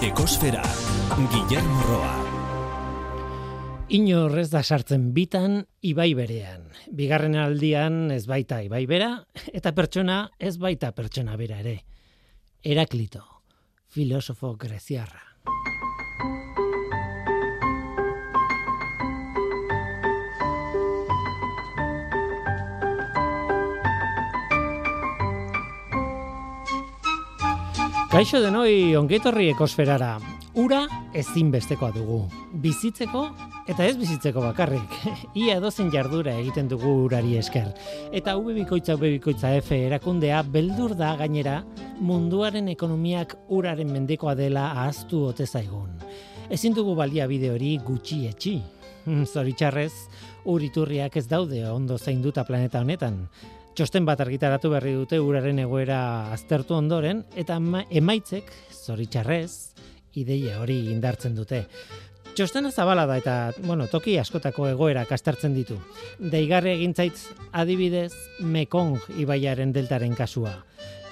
Ekosfera, Guillermo Roa. Ino horrez da sartzen bitan ibai berean. Bigarren aldian ez baita ibai bera, eta pertsona ez baita pertsona bera ere. Heraklito, filosofo greziarra. Kaixo denoi ongetorri ekosferara. Ura ezinbestekoa dugu. Bizitzeko eta ez bizitzeko bakarrik. Ia dozen jardura egiten dugu urari esker. Eta ube bikoitza ube bikoitza F erakundea beldur da gainera munduaren ekonomiak uraren mendekoa dela ahaztu ote zaigun. Ezin dugu balia bide hori gutxi etxi. Zoritxarrez, uriturriak ez daude ondo zainduta planeta honetan. Txosten bat argitaratu berri dute uraren egoera aztertu ondoren eta emaitzek zoritxarrez ideia hori indartzen dute. Txostena zabala da eta, bueno, toki askotako egoera kastartzen ditu. Deigarri egintzaitz adibidez Mekong ibaiaren deltaren kasua.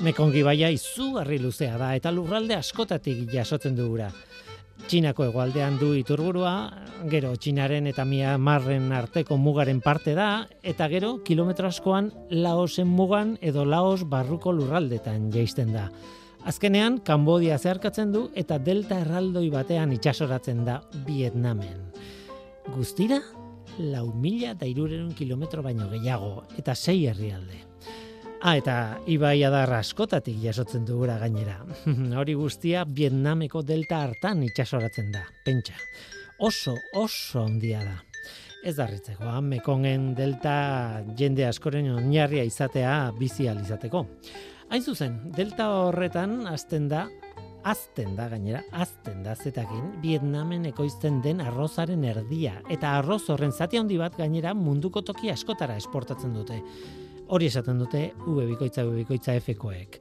Mekong ibaia izugarri luzea da eta lurralde askotatik jasotzen du ura. Txinako egualdean du iturburua, gero Txinaren eta Myanmarren arteko mugaren parte da, eta gero kilometro askoan Laosen mugan edo Laos barruko lurraldetan jaisten da. Azkenean, Kambodia zeharkatzen du eta delta erraldoi batean itxasoratzen da Vietnamen. Guztira, lau mila da kilometro baino gehiago, eta sei herrialde. Ah, eta ibai adar askotatik jasotzen dugura gainera. Hori guztia Vietnameko delta hartan itxasoratzen da, pentsa. Oso, oso ondia da. Ez da ritzeko, mekongen delta jende askoren oinarria izatea bizi izateko. Hain zuzen, delta horretan azten da, azten da gainera, azten da zetakin, Vietnamen ekoizten den arrozaren erdia. Eta arroz horren zati handi bat gainera munduko toki askotara esportatzen dute. Hori esaten dute V bikoitza V bikoitza F-koek.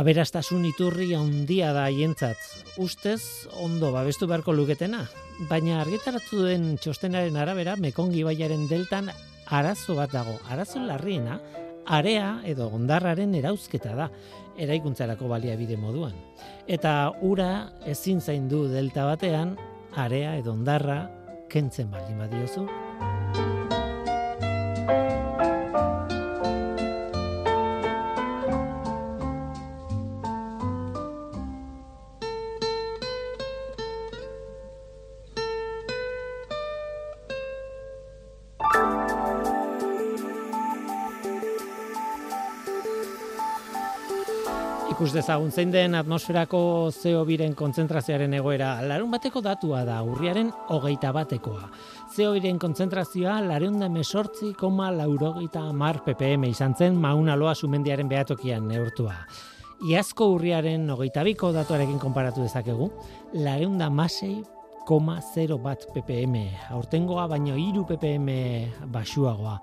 Aberastasun iturri handia da haientzat. Ustez ondo babestu beharko luketena, baina argitaratu den txostenaren arabera Mekongi baiaren deltan arazo bat dago. Arazo larriena area edo ondarraren erauzketa da eraikuntzarako baliabide moduan. Eta ura ezin zaindu delta batean area edo ondarra kentzen baldin badiozu. Ikus dezagun zein den atmosferako CO2ren kontzentrazioaren egoera larun bateko datua da urriaren hogeita batekoa. CO2ren kontzentrazioa larun da mesortzi koma laurogeita mar ppm izan zen mauna loa sumendiaren behatokian neurtua. Iazko urriaren hogeita biko datuarekin konparatu dezakegu, larun da masei koma 0 bat ppm, aurtengoa baino iru ppm basuagoa.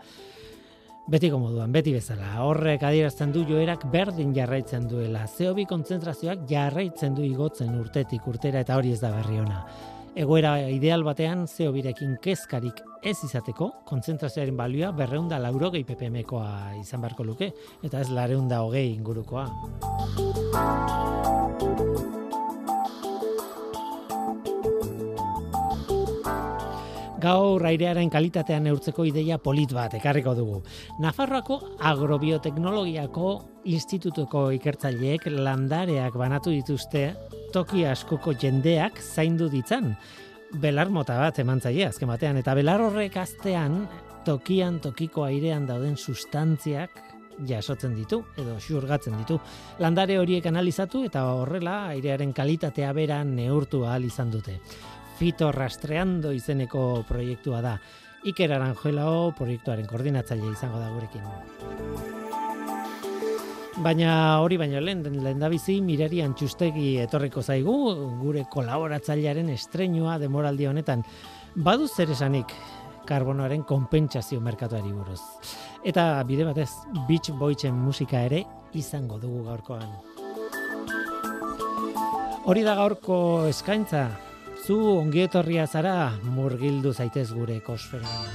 Betiko moduan, beti bezala, horrek adierazten du joerak berdin jarraitzen duela. CO2 kontzentrazioak jarraitzen du igotzen urtetik urtera eta hori ez da berri ona. Egoera ideal batean CO2rekin kezkarik ez izateko, kontzentrazioaren balioa berreunda laurogei ppmkoa izan beharko luke, eta ez lareunda hogei ingurukoa. Gaur airearen kalitatean neurtzeko ideia polit bat ekarriko dugu. Nafarroako agrobioteknologiako institutuko ikertzaileek landareak banatu dituzte toki askoko jendeak zaindu ditzan. Belar mota bat eman zaie azken batean eta belar horrek aztean tokian tokiko airean dauden sustantziak jasotzen ditu edo xurgatzen ditu. Landare horiek analizatu eta horrela airearen kalitatea bera neurtu ahal izan dute. Fito Rastreando izeneko proiektua da. Iker Aranjuelao proiektuaren koordinatzaile izango da gurekin. Baina hori baino lehen, lehen da bizi, mirari antxustegi etorriko zaigu, gure kolaboratzailearen estrenua demoraldi honetan. Badu zer esanik karbonoaren konpentsazio merkatuari buruz. Eta bide batez, Beach Boysen musika ere izango dugu gaurkoan. Hori da gaurko eskaintza, zu ongietorria zara murgildu zaitez gure ekosferan.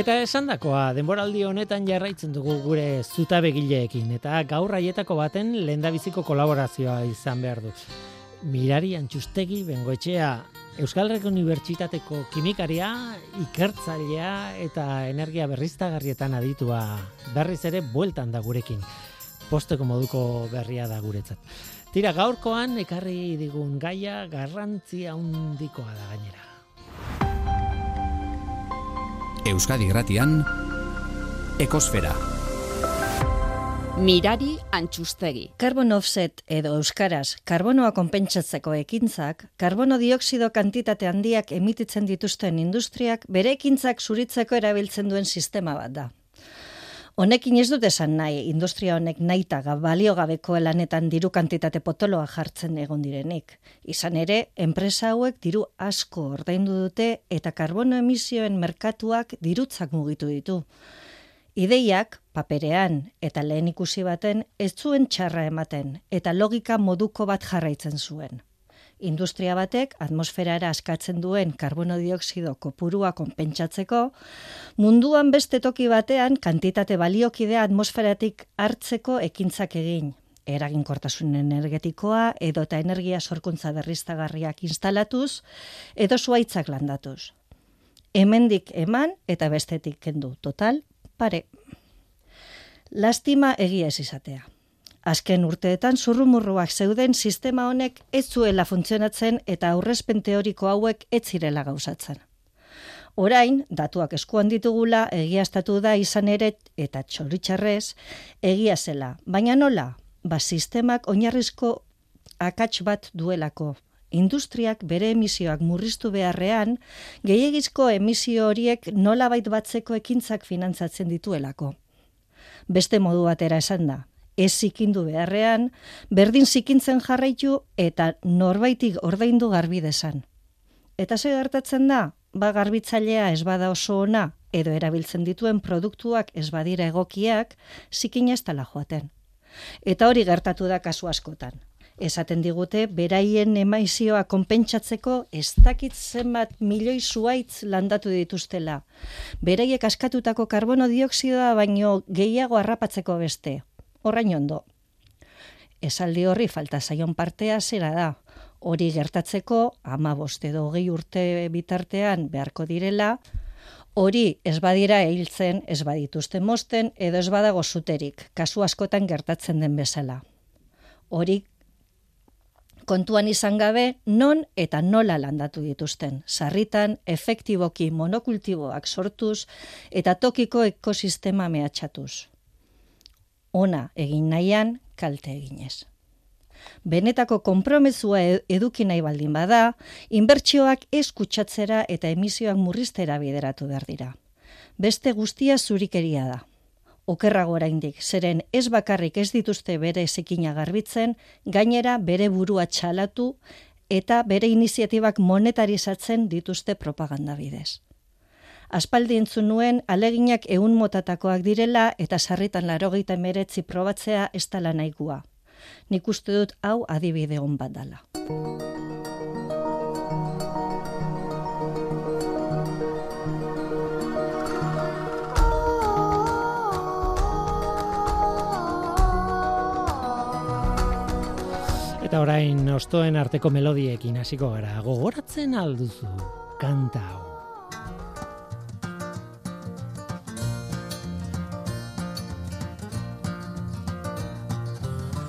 Eta esandakoa, denboraldi honetan jarraitzen dugu gure zutabegileekin eta gaur haietako baten lehendabiziko kolaborazioa izan behar du. Mirari Antxustegi Bengoetxea Euskal Herriko Unibertsitateko kimikaria, ikertzailea eta energia berriztagarrietan aditua berriz ere bueltan da gurekin. Posteko moduko berria da guretzat. Tira gaurkoan ekarri digun gaia garrantzia handikoa da gainera. Euskadi Gratian Ekosfera. Mirari antxustegi. Carbon offset edo euskaraz, karbonoa konpentsatzeko ekintzak, karbono dioksido kantitate handiak emititzen dituzten industriak bere ekintzak zuritzeko erabiltzen duen sistema bat da. Honekin ez dut esan nahi, industria honek naita balio gabeko lanetan diru kantitate potoloa jartzen egon direnik. Izan ere, enpresa hauek diru asko ordaindu dute eta karbono emisioen merkatuak dirutzak mugitu ditu. Ideiak paperean eta lehen ikusi baten ez zuen txarra ematen eta logika moduko bat jarraitzen zuen. Industria batek atmosferara askatzen duen karbono dioksido kopurua konpentsatzeko, munduan beste toki batean kantitate baliokidea atmosferatik hartzeko ekintzak egin, eraginkortasun energetikoa edo eta energia sorkuntza berriztagarriak instalatuz edo zuaitzak landatuz. Hemendik eman eta bestetik kendu total pare. Lastima egia ez izatea. Azken urteetan zurrumurruak zeuden sistema honek ez zuela funtzionatzen eta aurrezpen teoriko hauek ez zirela gauzatzen. Orain, datuak eskuan ditugula egiaztatu da izan ere eta txoritxarrez egia zela. Baina nola? Ba, sistemak oinarrizko akats bat duelako. Industriak bere emisioak murriztu beharrean, gehiagizko emisio horiek nolabait batzeko ekintzak finantzatzen dituelako. Beste modu batera esan da, ez zikindu beharrean, berdin zikintzen jarraitu eta norbaitik ordaindu garbi desan. Eta ze gertatzen da, ba garbitzailea ez bada oso ona edo erabiltzen dituen produktuak ez badira egokiak, zikin ez tala joaten. Eta hori gertatu da kasu askotan esaten digute beraien emaizioa konpentsatzeko ez dakit zenbat milioi zuaitz landatu dituztela. Beraiek askatutako karbono dioksidoa baino gehiago harrapatzeko beste. Horrain ondo. Esaldi horri falta zaion partea zera da. Hori gertatzeko, ama boste dogei urte bitartean beharko direla, hori ez badira ehiltzen, ez badituzten mosten, edo ez badago zuterik, kasu askotan gertatzen den bezala. Hori kontuan izan gabe non eta nola landatu dituzten. Sarritan, efektiboki monokultiboak sortuz eta tokiko ekosistema mehatxatuz. Ona egin nahian, kalte eginez. Benetako konpromezua e-, eduki nahi baldin bada, inbertsioak ez kutsatzera eta emisioak murriztera bideratu behar dira. Beste guztia zurikeria da okerrago oraindik, zeren ez bakarrik ez dituzte bere zekina garbitzen, gainera bere burua txalatu eta bere iniziatibak monetarizatzen dituzte propaganda bidez. Aspaldi entzun nuen aleginak ehun motatakoak direla eta sarritan larogeita meretzi probatzea ez tala nahikoa. Nik uste dut hau adibide hon bat dala. Eta orain ostoen arteko melodiekin hasiko gara. Gogoratzen alduzu kanta hau.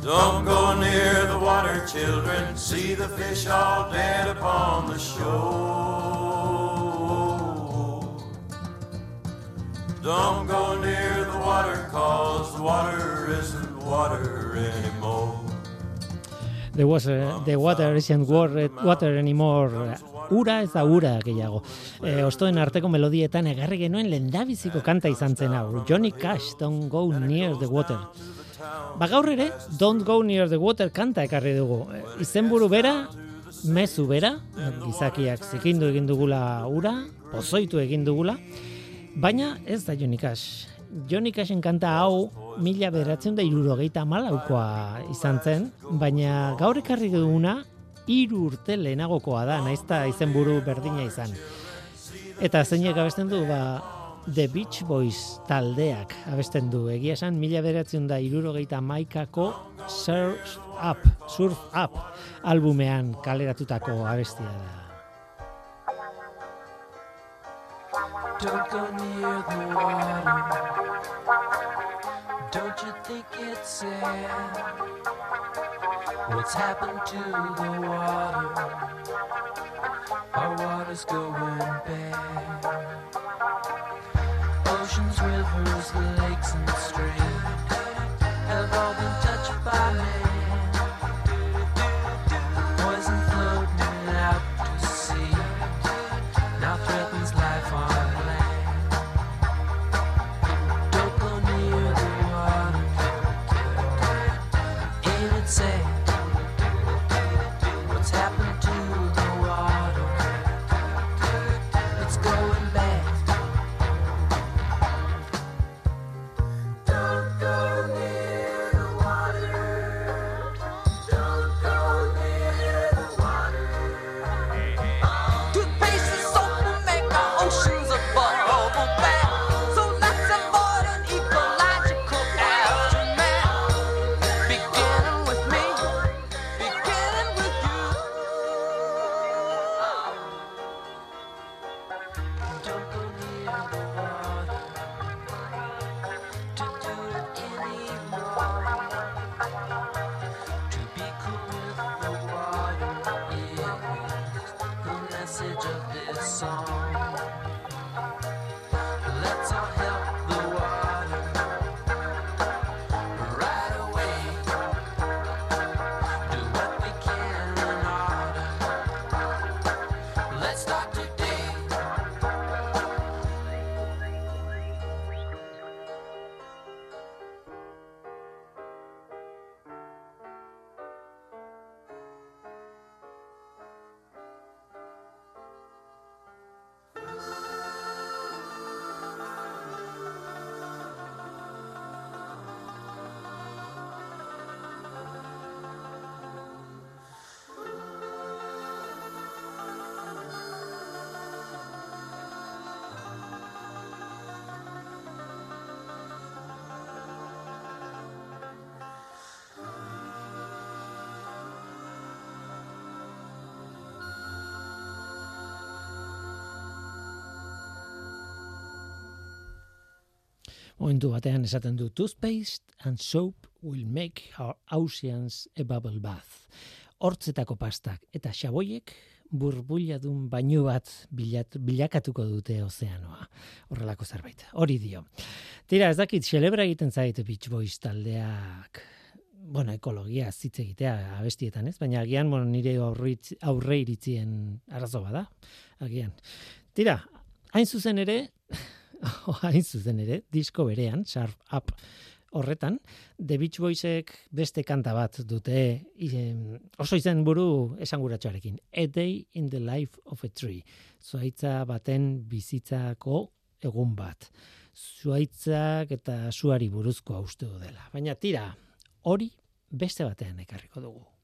Don't go near the water, children. See the fish all dead upon the shore. Don't go near the water, cause the water isn't water anymore. The, was, uh, the water isn't water anymore. Ura ez da ura gehiago. E, ostoen arteko melodietan egarri genuen lendabiziko kanta izan zen hau. Johnny Cash, Don't Go Near the Water. Ba gaur ere, Don't Go Near the Water kanta ekarri dugu. E, izenburu bera, mezu bera, gizakiak zikindu egin dugula ura, pozoitu egin dugula, baina ez da Johnny Cash. Johnny Cashen kanta hau mila beratzen da irurogeita malaukoa izan zen, baina gaur ekarri duguna iru urte lehenagokoa da, naizta izenburu berdina izan. Eta zeinek abesten du, ba, The Beach Boys taldeak abesten du. Egia esan, mila beratzen da irurogeita maikako Surf Up, Surf Up albumean kaleratutako abestia da. Don't go near the water Don't you think it's sad? What's happened to the water? Our water's going bad. Oceans, rivers, lakes and streams Oindu batean esaten du toothpaste and soap will make our oceans a bubble bath. Hortzetako pastak eta xaboiek burbuiladun bainu bat bilat, bilakatuko dute ozeanoa. Horrelako zerbait. Hori dio. Tira, ez dakit, celebra egiten zait Beach Boys taldeak bueno, ekologia zitze egitea abestietan, ez? Baina agian, bueno, nire aurritz, aurre iritzien arazo bada, agian. Tira, hain zuzen ere, hain zuzen ere, disko berean, Sharp Up horretan, The Beach Boysek beste kanta bat dute em, oso izen buru esanguratsuarekin. A Day in the Life of a Tree. Zuaitza baten bizitzako egun bat. Zuaitzak eta suari buruzko uste dela. Baina tira, hori beste batean ekarriko dugu.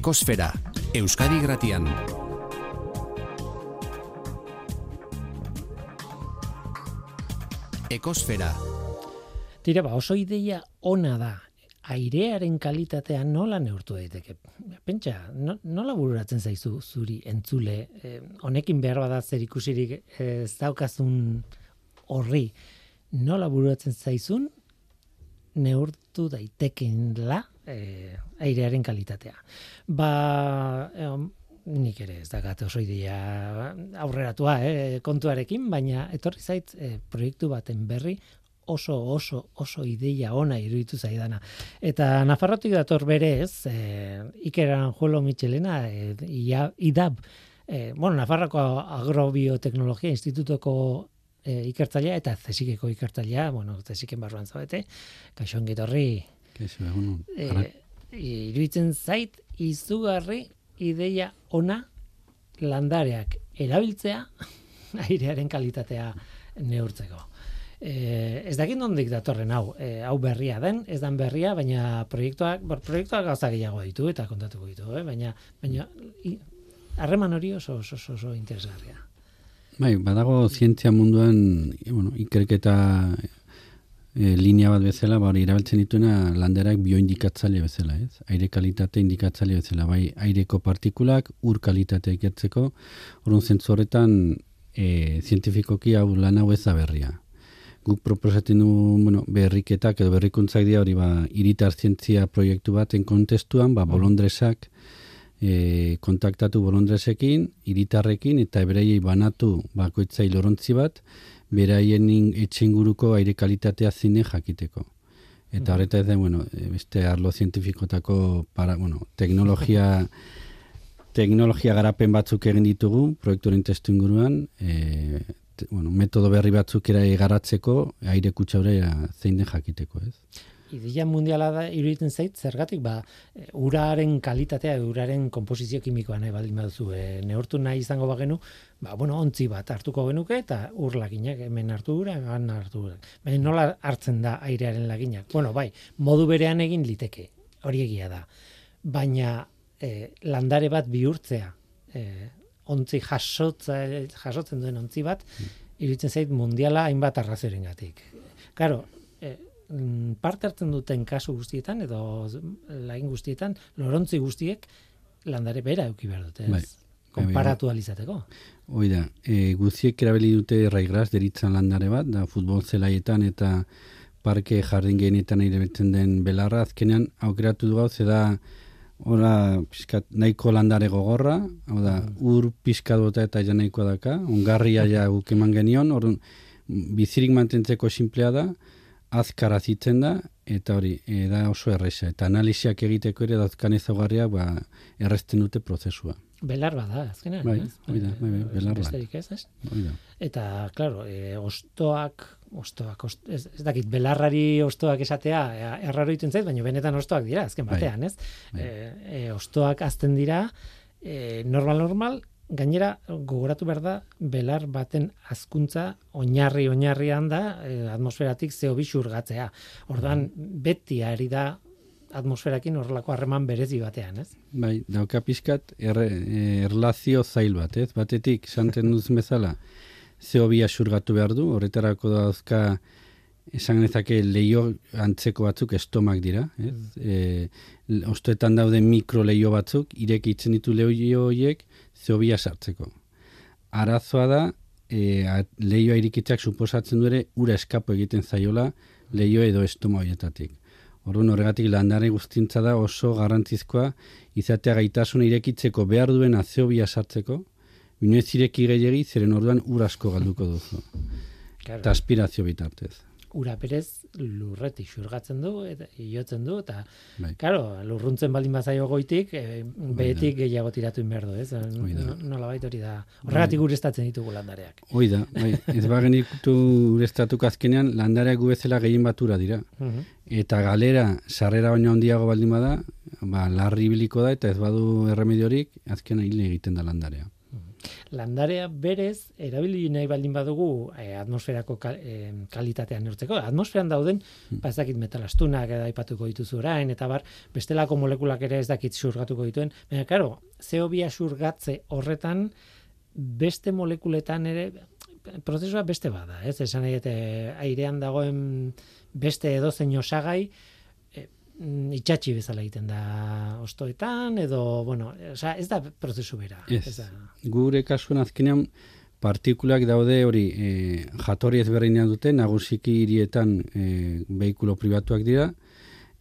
Ekosfera, Euskadi Gratian. Ekosfera, Tira, ba, oso ideia ona da. Airearen kalitatea nola neurtu daiteke? Pentsa, no, nola bururatzen zaizu zuri entzule? Eh, honekin behar bada zer ikusirik eh, ez daukazun horri. Nola bururatzen zaizun neurtu daitekenla eh, airearen kalitatea. Ba, eh, nik ere ez dakat oso ideia aurreratua eh, kontuarekin, baina etorri zait eh, proiektu baten berri oso oso oso ideia ona iruditu zaidana. Eta Nafarrotik dator berez, eh, Iker Aranjuelo Michelena, eh, IDAB, eh, bueno, Nafarroko Agrobioteknologia Institutoko eh, ikertzailea eta zesikeko ikertzailea, bueno, zesiken barruan zaudete, kaixo ongi Kaixo, egunon. eh, Ara- iruditzen zait izugarri ideia ona landareak erabiltzea airearen kalitatea neurtzeko. Eh, ez dakit nondik datorren hau, eh, hau berria den, ez dan berria, baina proiektuak, bor, proiektuak gauza gehiago ditu eta kontatuko ditu, eh? baina baina harreman hori oso oso, oso, oso interesgarria. Bai, badago zientzia munduan, e, bueno, ikerketa e, linea bat bezala, ba, hori erabiltzen dituena landerak bioindikatzaile bezala, ez? Aire kalitate indikatzaile bezala, bai, aireko partikulak, ur kalitatea ikertzeko, orduan zentzu horretan e, zientifikoki hau lan hau ez berria. Guk proposatzen du, bueno, berriketak edo berrikuntzak dira hori ba, iritar zientzia proiektu baten kontestuan, ba, bolondresak, e, kontaktatu bolondresekin, iritarrekin, eta bereiei banatu bakoitzai lorontzi bat, beraien in- etxe inguruko aire kalitatea zine jakiteko. Eta horreta ez da, bueno, e, beste arlo zientifikotako para, bueno, teknologia teknologia garapen batzuk egin ditugu proiektuaren testu inguruan, e, bueno, metodo berri batzuk era garatzeko aire kutsaurea zein den jakiteko, ez? Ideia mundiala da iruditzen zait zergatik ba e, uraren kalitatea uraren konposizio kimikoa nahi baldin baduzu e, neurtu nahi izango bagenu, ba bueno, ontzi bat hartuko genuke eta ur laginak hemen hartu ura, han hartu ura. Baina nola hartzen da airearen laginak? Bueno, bai, modu berean egin liteke. Hori egia da. Baina e, landare bat bihurtzea, e, ontzi jasotza, jasotzen duen ontzi bat, iruditzen zait mundiala hainbat arrazoirengatik. Claro, e, parte hartzen duten kasu guztietan edo lagin guztietan, lorontzi guztiek landare bera eduki behar dute, ez? Bai. Konparatu alizateko. Hoi da, e, guziek erabili dute raigras deritzan landare bat, da futbol zelaietan eta parke jardin gehienetan erabiltzen den belarra, azkenean aukeratu du gau, ze da Ora, pixkat, nahiko landare gogorra, hau da, ur pixkat bota eta ja nahikoa daka, ongarria ja guk eman genion, orduan, bizirik mantentzeko simplea da, azkara zitzen da, eta hori, e, da oso erresa. Eta analiziak egiteko ere dauzkan ezaugarriak ba, erresten dute prozesua. Belar bada, azkenean, Bai, ez? hori da, bai, bai, Eh, belar bat. besterik ez, ez? Eta, claro, e, ostoak, ostoak, ost, ez, ez dakit, belarrari ostoak esatea, e, erraro egiten zait, baina benetan ostoak dira, azken Bai. batean, ez? Bai. E, e, ostoak azten dira, e, normal, normal, gainera gogoratu behar da, belar baten azkuntza oinarri oinarrian da e, atmosferatik CO2 xurgatzea. Ordan beti ari da atmosferakin horrelako harreman berezi batean, ez? Bai, dauka pixkat erre, eh, erlazio zail bat, ez? Batetik, santen duz bezala, zeo bia xurgatu behar du, horretarako dauzka esan genezake leio antzeko batzuk estomak dira, ez? E, ostoetan daude mikro leio batzuk, irekitzen ditu leio horiek zeo bia sartzeko. Arazoa da, e, a- lehioa irikitzeak suposatzen du ere ura eskapo egiten zaiola lehio edo estoma horietatik. Orduan horregatik landare guztintza da oso garrantzizkoa izatea gaitasun irekitzeko behar duen azeobia sartzeko, inoez ireki gehiagi, zeren orduan ur asko galduko duzu. Claro. Eta aspirazio bitartez. Ura berez lurretik xurgatzen du eta iotzen du eta Bai. claro, lurruntzen baldin bazaio goitik, e, behetik gehiago tiratu behar du, ez? No- Nolabait hori da. Horregatik ureztatzen ditugu landareak. Hoi da, bai, ez bagenitu urestatuko azkenean, landareak gu bezala gehien batura dira. Mhm. Eta galera, sarrera baino handiago baldin bada, ba, larri ibiliko da eta ez badu erremediorik, azkenan hile egiten da landarea. Landarea berez, erabili nahi baldin badugu eh, atmosferako kal, eh, kalitatea neurtzeko. Atmosferan dauden, ba ez dakit metalastunak edo aipatuko dituzu orain, eta bar, bestelako molekulak ere ez dakit xurgatuko dituen. Baina, karo, CO2 xurgatze horretan, beste molekuletan ere, prozesua beste bada, ez? Esan nahi, eh, airean dagoen beste edozein osagai, mm, itxatxi bezala egiten da ostoetan, edo, bueno, osea, ez da prozesu bera. Ez. da. Gure kasuan azkenean partikulak daude hori e, jatorri ezberdinak dute, nagusiki hirietan e, behikulo pribatuak dira,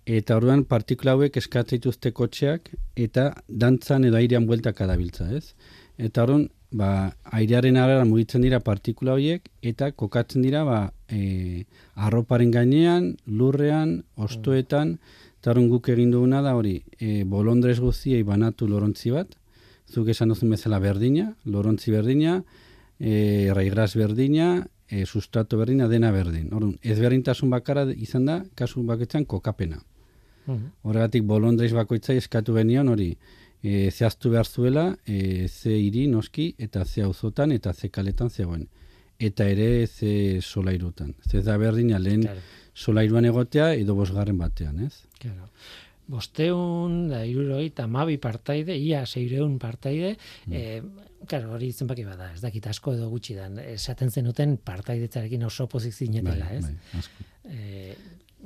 eta orduan partikula hauek eskatzen kotxeak eta dantzan edo airean bueltaka dabiltza, ez? Eta orduan, ba, airearen arara mugitzen dira partikula horiek eta kokatzen dira ba, e, arroparen gainean, lurrean, ostoetan, eta orduan guk egin duguna da hori, e, bolondrez guztiei banatu lorontzi bat, zuk esan duzun bezala berdina, lorontzi berdina, e, raigras berdina, e, sustrato berdina, dena berdin. Orduan, ezberdintasun bakara izan da, kasu bakoitzan kokapena. Mhm. Horregatik bolondreiz bakoitzai eskatu genion hori, e, zehaztu behar zuela, e, ze hiri noski, eta ze auzotan eta ze kaletan zegoen. Eta ere ze solairutan. Ze da berdina lehen Claro. Solairuan egotea edo bosgarren batean, ez? Claro. Bosteun, da iruroi, tamabi partaide, ia seireun partaide, eh, claro, hori zenbaki bada, ez dakit asko edo gutxi dan, esaten zenuten partaidetzarekin oso pozik zinetela, ez? bai. Eh,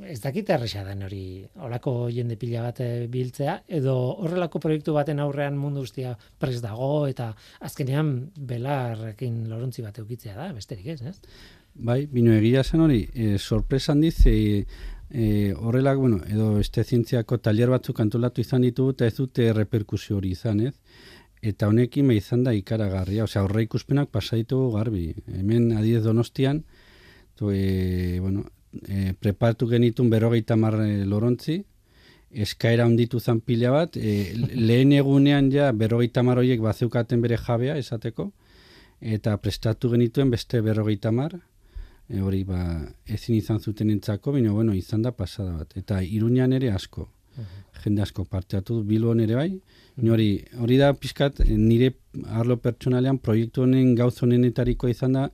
ez dakit erresa den hori, olako jende pila bat eh, biltzea, edo horrelako proiektu baten aurrean mundu guztia pres dago, eta azkenean belarrekin lorontzi bat eukitzea da, besterik ez, ez? Bai, bino egia zen hori, e, sorpresa handiz, e, e, horrelak, bueno, edo este zientziako talier batzuk antolatu izan ditugu eta ez dute reperkusio hori izan, ez? Eta honekin ba izan da ikaragarria, osea, horre ikuspenak pasa ditugu garbi. Hemen adiez donostian, to, e, bueno, e, preparatu genitun berogeita mar lorontzi, eskaera onditu zan pila bat, e, lehen egunean ja berrogeita mar horiek bazeukaten bere jabea esateko, eta prestatu genituen beste berrogeita mar, e, hori ba, ezin izan zuten entzako, baina bueno, izan da pasada bat. Eta iruñan ere asko, jende asko parte hartu Bilbon ere bai, Ni hori, hori da pixkat eh, nire arlo pertsonalean proiektu honen gauz honenetariko izan da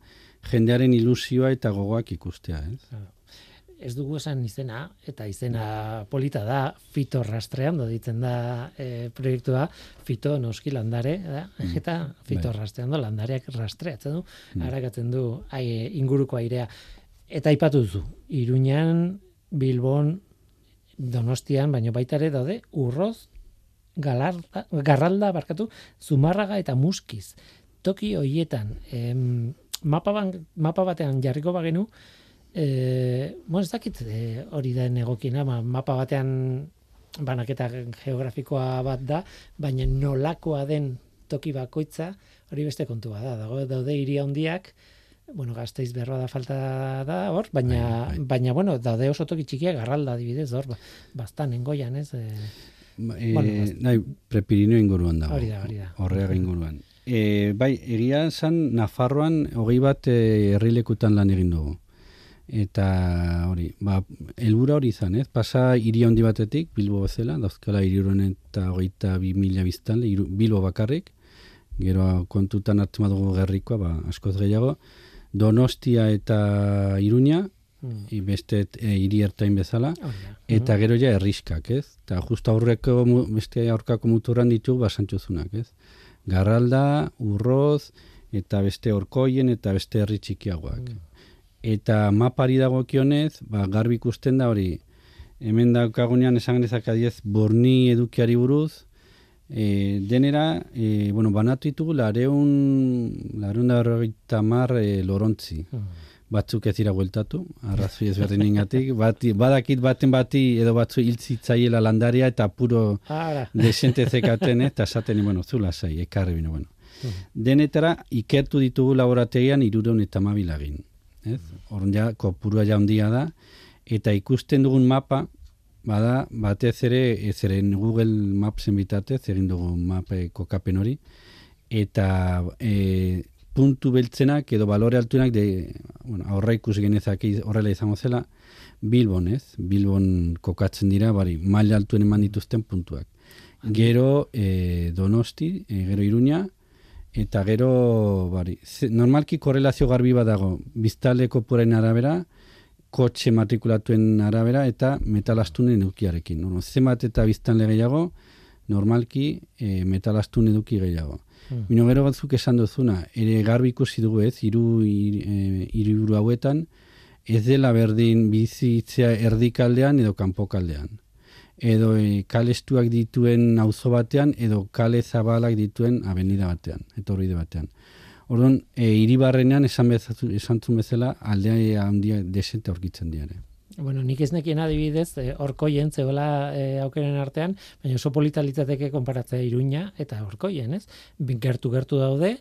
jendearen ilusioa eta gogoak ikustea, ez? Ez dugu esan izena, eta izena polita da, fito rastreando ditzen da e, proiektua, fito noski landare, da? eta fito bai. rastreando landareak rastreatzen du, harakatzen du ai, inguruko airea. Eta aipatu duzu, Iruñan, Bilbon, Donostian, baino baita ere daude, urroz, galarda, garralda, barkatu, zumarraga eta muskiz. Toki hoietan, em, mapa, ban, mapa batean jarriko bagenu, e, bueno, ez dakit e, hori den egokiena, ma, mapa batean banaketa geografikoa bat da, baina nolakoa den toki bakoitza, hori beste kontua da. Dago daude hiri handiak, bueno, gazteiz berroa da falta da hor, baina, Bai, bai. baina bueno, daude oso toki txikiak garralda adibidez hor, ba- bastan engoian, ez? E, Ba, E, Bueno, nahi, prepirineo inguruan dago. Hori da, hori da. Horreaga inguruan. E, bai, egia esan Nafarroan hogei bat herrilekutan lan egin dugu. Eta hori, ba, helbura hori izan, ez? Pasa hiri handi batetik, Bilbo bezala, dauzkala hiriruren eta hogeita bi mila biztan, Bilbo bakarrik, gero kontutan hartu badugu gerrikoa, ba, askoz gehiago, Donostia eta Iruña, mm, beste e, hiri ertain bezala, hori da. Eta gero ja herriskak, ez? Eta justo aurreko beste aurkako muturran ditugu basantxozunak, ez? Garralda, urroz, eta beste orkoien eta beste herri txikiagoak. Eta mapari dagokionez, ba, garbi ikusten da hori, hemen daukagunean esan genezak adiez borni edukiari buruz, E, denera, e, bueno, banatu ditugu lareun, lareun da berrogeita mar e, lorontzi. Batzuk ez dira bueltatu, arrazoi ezberdinengatik. Bati, badakit baten bati edo batzu hiltzitzaiela landaria eta puro Ara. desente zekaten, eta esaten, bueno, zula zai, ekarri bine, bueno. Denetara, ikertu ditugu laborategian irureun eta mabilagin. Ez? Horren ja, kopurua ja handia da, eta ikusten dugun mapa, bada, batez ere, ez Google Mapsen bitatez, egin dugu mape kokapen hori, eta e, puntu beltzenak edo balore altunak de, bueno, aurra ikusi genezake horrela izango zela, Bilbon, ez? Bilbon kokatzen dira, bari, maila altuen eman dituzten puntuak. Gero e, Donosti, e, gero Iruña, eta gero, bari, normalki korrelazio garbi bat dago, biztaleko purain arabera, kotxe matrikulatuen arabera eta metalastunen edukiarekin. No, zenbat eta biztanle gehiago, normalki e, metalastun eduki gehiago. Mm. Bino gero batzuk esan duzuna, ere garbi ikusi dugu ez, hiru hir- e, hiriburu hauetan, ez dela berdin bizitzea erdikaldean edo kanpokaldean. Edo e, kale estuak dituen auzo batean edo kale zabalak dituen avenida batean, etorbide batean. Orduan, e, hiribarrenean esan bezazu, esan zuen bezala aldea handia desente aurkitzen diare. Bueno, nik ez nekien adibidez, eh, orkoien zegoela eh, aukeren artean, baina oso polita litzateke konparatzea iruña eta orkoien, ez? Bin- Gertu gertu daude,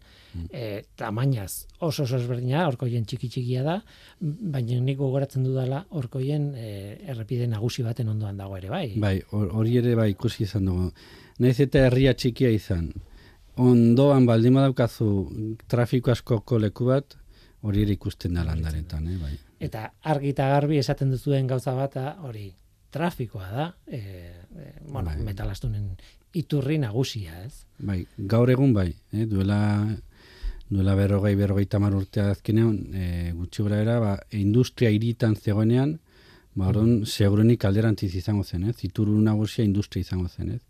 eh, tamainaz oso oso ezberdina, orkoien txiki txikia da, baina nik gogoratzen dudala orkoien eh, errepide nagusi baten ondoan dago ere, bai. Bai, hor- hori ere bai ikusi izan dugu. Naiz eta herria txikia izan. Ondoan baldin badaukazu trafiko askoko leku bat, hori ere ikusten da landaretan, eh, bai. Eta argi eta garbi esaten duzuen gauza bata hori trafikoa da, e, e, bueno, Bai. metalastunen iturri nagusia, ez? Bai, gaur egun bai, eh, duela duela berrogei, berrogei tamar urtea azkenean, e, gutxi gora era, ba, industria iritan zegoenean, ba, orduan, segurunik alderantziz izango zen, ez? Ituru nagusia industria izango zen, ez?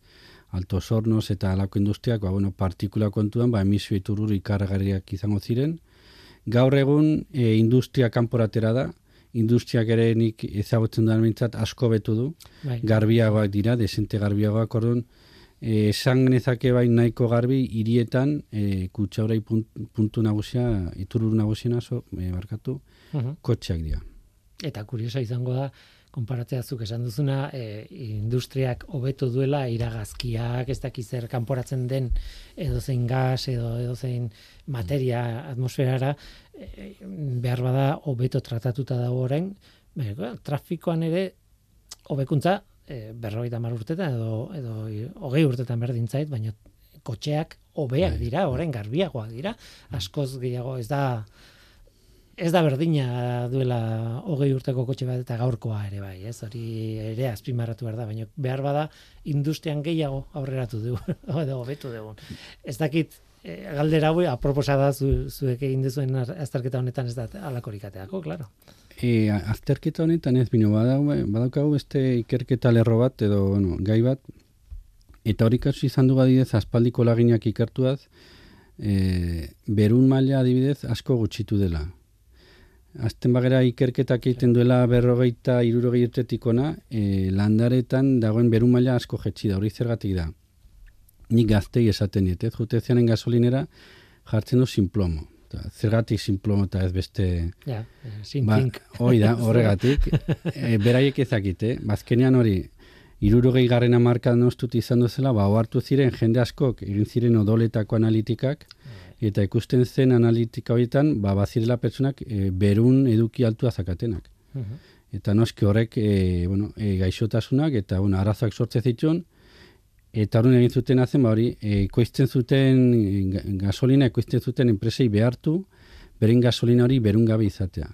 Alto Hornos eta alako industriak, ba, bueno, partikula kontuan, ba, emisio itururu ikargarriak izango ziren. Gaur egun, e, industria kanporatera da, industriak ere nik ezagutzen dudan mintzat asko betu du, Bai. garbiagoak dira, desente garbiagoak, orduan, e, esan genezake bai nahiko garbi hirietan e, kutsaurei punt, puntu nagusia, itururu nagusiena, so, e, barkatu, Mhm. kotxeak dira. Eta kuriosa izango da, konparatzea zuk esan duzuna, e, industriak hobetu duela iragazkiak, ez dakiz zer kanporatzen den edozein gas edo edozein materia atmosferara, e, behar bada hobeto tratatuta dago orain, baina, trafikoan ere hobekuntza e, berrogeita hamar urtetan edo, edo hogei urtetan berdin zait, baina kotxeak hobeak Bai. dira, orain garbiagoak dira, askoz gehiago ez da ez da berdina duela hogei urteko kotxe bat eta gaurkoa ere bai, ez? Hori ere azpimarratu behar da, baina behar bada industrian gehiago aurreratu dugu, edo hobetu dugu. Ez dakit, e, galdera hau aproposa da zu, zuek egin duzuen ar- azterketa honetan ez da alakorik ateako, claro. E, azterketa honetan ez, bino, badau, badaukagu beste ikerketa lerro bat, edo bueno, gai bat, eta hori kasu izan du adibidez aspaldiko laginak ikertuaz, e, berun maila adibidez asko gutxitu dela. Azten bagera ikerketak egiten duela berrogeita irurogei urtetik ona, e, landaretan dagoen berun maila asko jetxi da, hori zergatik da. Nik gaztei esaten diet, ez jute zianen gasolinera jartzen du sin plomo. Eta Zergatik sin plomo eta ez beste Ja, e, sin Ba, hoi da, horregatik. e, beraiek ezakite, bazkenean hori, irurogei garren amarkadan ostut izan duzela, ba, ohartu ziren jende askok, egin ziren odoletako analitikak, eta ikusten zen analitika horietan, ba, bazirela pertsonak e, berun eduki altua zakatenak. Mhm. Eta noski horrek, e, bueno, e, gaixotasunak, eta bueno, arazoak sortze zituen, eta horren egin zuten zen, ba, hori, e, ekoizten zuten, ga- gasolina ekoizten zuten enpresei behartu, beren gasolina hori berun gabe izatea.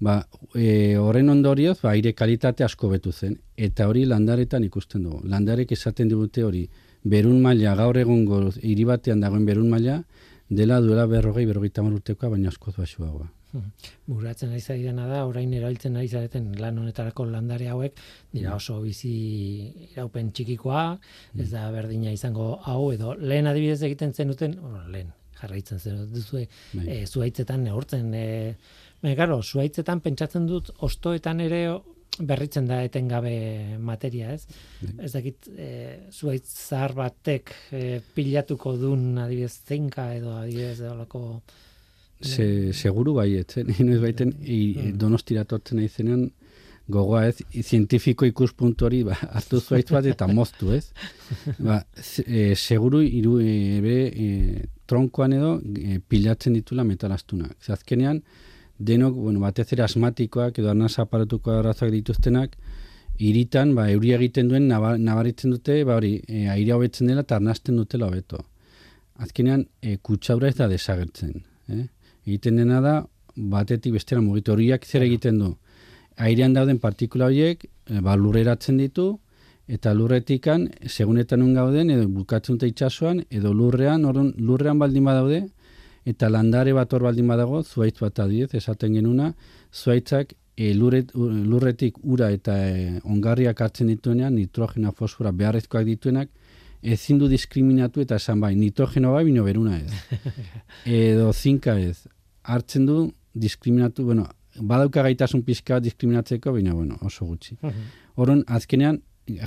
Ba, e, horren ondorioz, ba, aire kalitate asko betu zen, eta hori landaretan ikusten dugu. Landarek esaten digute hori, berun maila, gaur egungo hiri batean dagoen berun maila, dela duela berrogei, berrogeita urtekoa, baina askoz baxuagoa. Buratzen ari zaidana da, orain erabiltzen ari zareten lan honetarako landare hauek, dira oso bizi iraupen txikikoa, ez da berdina izango hau, edo lehen adibidez egiten zenuten, bueno, lehen, jarraitzen zen duzue, Bai. e, zuaitzetan neurtzen, e, baina, karo, zuaitzetan pentsatzen dut, ostoetan ere berritzen da etengabe materia, ez? Ez dakit, e, zuaitz zahar batek e, pilatuko dun adibidez zinka edo adibidez olako Se, seguru baietzen, inoiz baiten, i, donostira tortzen naizenean, gogoa ez, zientifiko ikuspuntu hori, ba, hartu zuaitz bat eta moztu ez. Ba, e, seguru iru, e, bere, e, tronkoan edo e, pilatzen ditula metalastunak. Ze azkenean, denok, bueno, batez ere asmatikoak edo arnaz aparatuko arazoak dituztenak, iritan, ba, euria egiten duen naba- nabaritzen dute, ba, hori, e, airea hobetzen dela eta arnasten dutela hobeto. Azkenean, e, kutsaura ez da desagertzen. Eh? Egiten dena da, batetik bestera mugitu horiak zer egiten du. Airean dauden partikula horiek, e, ba, lurreratzen ditu, eta lurretikan, segunetan nun gauden, edo bukatzen dute itxasuan, edo lurrean, orduan, lurrean baldin badaude, eta landare bat hor baldin badago, zuaitz bat adiez, esaten genuna, zuaitzak e, lurret, u- lurretik ura eta e, ongarriak hartzen dituenean, nitrogena, fosfora beharrezkoak dituenak, ezin du diskriminatu eta esan bai, nitrogeno bai, bino beruna ez. Edo zinka ez. Hartzen du diskriminatu, bueno, badauka gaitasun pixka bat diskriminatzeko, baina bueno, oso gutxi. Horren, azkenean,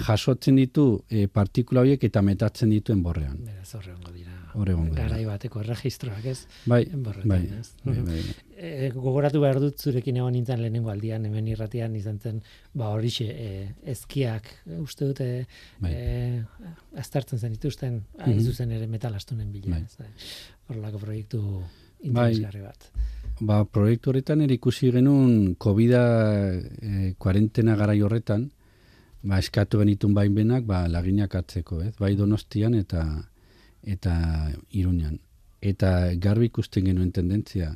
jasotzen ditu e, partikula horiek eta metatzen dituen borrean. Beraz horrengo dira. Hor egongo dira. Garai bateko erregistroak, ez? Bai, Borretan, bai, ez? bai, bai. E, gogoratu behar dut zurekin egon nintzen lehenengo aldian, hemen irratian izan zen, ba horixe, e, ezkiak, uste dute, Bai. e, aztertzen zen dituzten, hain Mhm. zuzen ere metalastunen bila. Bai. Horrelako proiektu interesgarri bat. Ba, proiektu horretan ere ikusi genuen COVID-a e, kuarentena garai horretan, ba, eskatu benitun bainbenak, ba, laginak hartzeko, ez? Bai donostian eta eta iruñan. Eta garbi ikusten genuen tendentzia.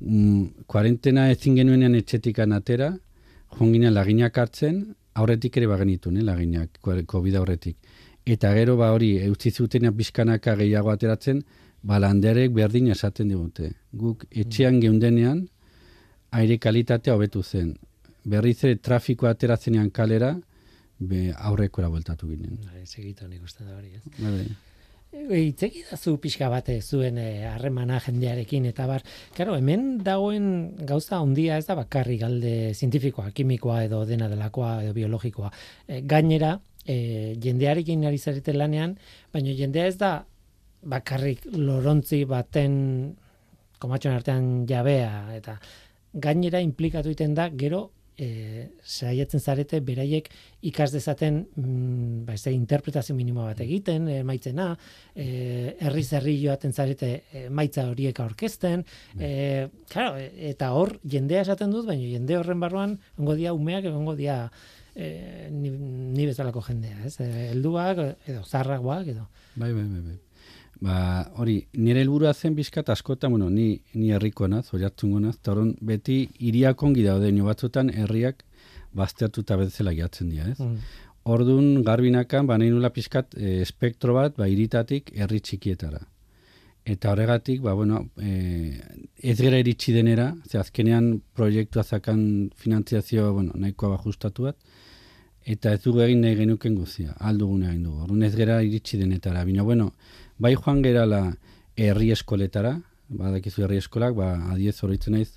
Mm, kuarentena ezin genuenean etxetikan atera, joan ginen laginak hartzen, aurretik ere bagenitun, eh, laginak, COVID aurretik. Eta gero, ba hori, eutzi zutenean pixkanaka gehiago ateratzen, ba landerek berdin esaten digute. Guk etxean geundenean, aire kalitatea hobetu zen. Berriz ere trafiko ateratzenean kalera, be aurrekora bueltatu ginen. Bai, segitu nik uste da hori, ez? Bai. Itzegi da zu pixka bate zuen eh, harremana jendearekin eta bar. Claro, hemen dagoen gauza handia ez da bakarri galde zientifikoa, kimikoa edo dena delakoa edo biologikoa. E, gainera, e, jendearekin ari zarete lanean, baina jendea ez da bakarrik lorontzi baten komatxon artean jabea eta gainera implikatu egiten da gero e, saiatzen zarete beraiek ikas dezaten mm, ba, ez interpretazio minimo bat egiten, emaitzena, e, herri zerri joaten zarete emaitza horiek aurkezten, e, claro, e, eta hor jendea esaten dut, baina jende horren barruan ongo dia umeak, egongo dia e, ni, ni bezalako jendea, ez? E, helduak edo zarragoak edo. Bai, bai, bai, bai. Ba, hori, nire helburua zen bizkat askotan, bueno, ni, ni herriko naz, oriartzungo naz, eta horren beti iriak ongi daude, nio batzutan herriak baztertuta bezala jatzen dira, ez? Mm. Ordun garbinakan, ba, nahi nula pixkat e, espektro bat, ba, iritatik herri txikietara. Eta horregatik, ba, bueno, e, ez gera iritsi denera, ze azkenean proiektua zakan finantziazio, bueno, nahikoa bajustatu bat, eta ez dugu egin nahi genuken guzia, aldugun egin dugu. Orduan ez gera iritsi denetara. Bina, bueno, bai joan gerala herri eskoletara, badakizu herri eskolak, ba, adiez horitzen naiz,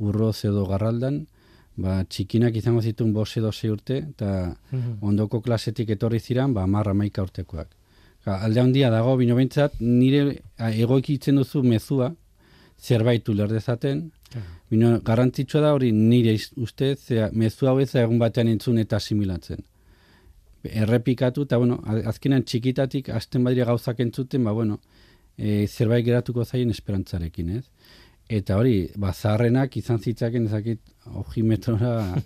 urroz edo garraldan, ba, txikinak izango zituen bos edo sei urte, eta Mhm. ondoko klasetik etorri ziren, ba, marra maika urtekoak. Ka, alde handia dago, bino behintzat, nire egoikitzen duzu mezua, zerbait uler dezaten, Claro. bino garrantzitsua da hori nire ustez, zea, mezu hau ez egun batean entzun eta asimilatzen. Errepikatu, eta bueno, azkenan txikitatik hasten badire gauzak entzuten, ba bueno, e, zerbait geratuko zaien esperantzarekin, ez? Eta hori, ba, zaharrenak izan zitzaken ezakit ojimetrora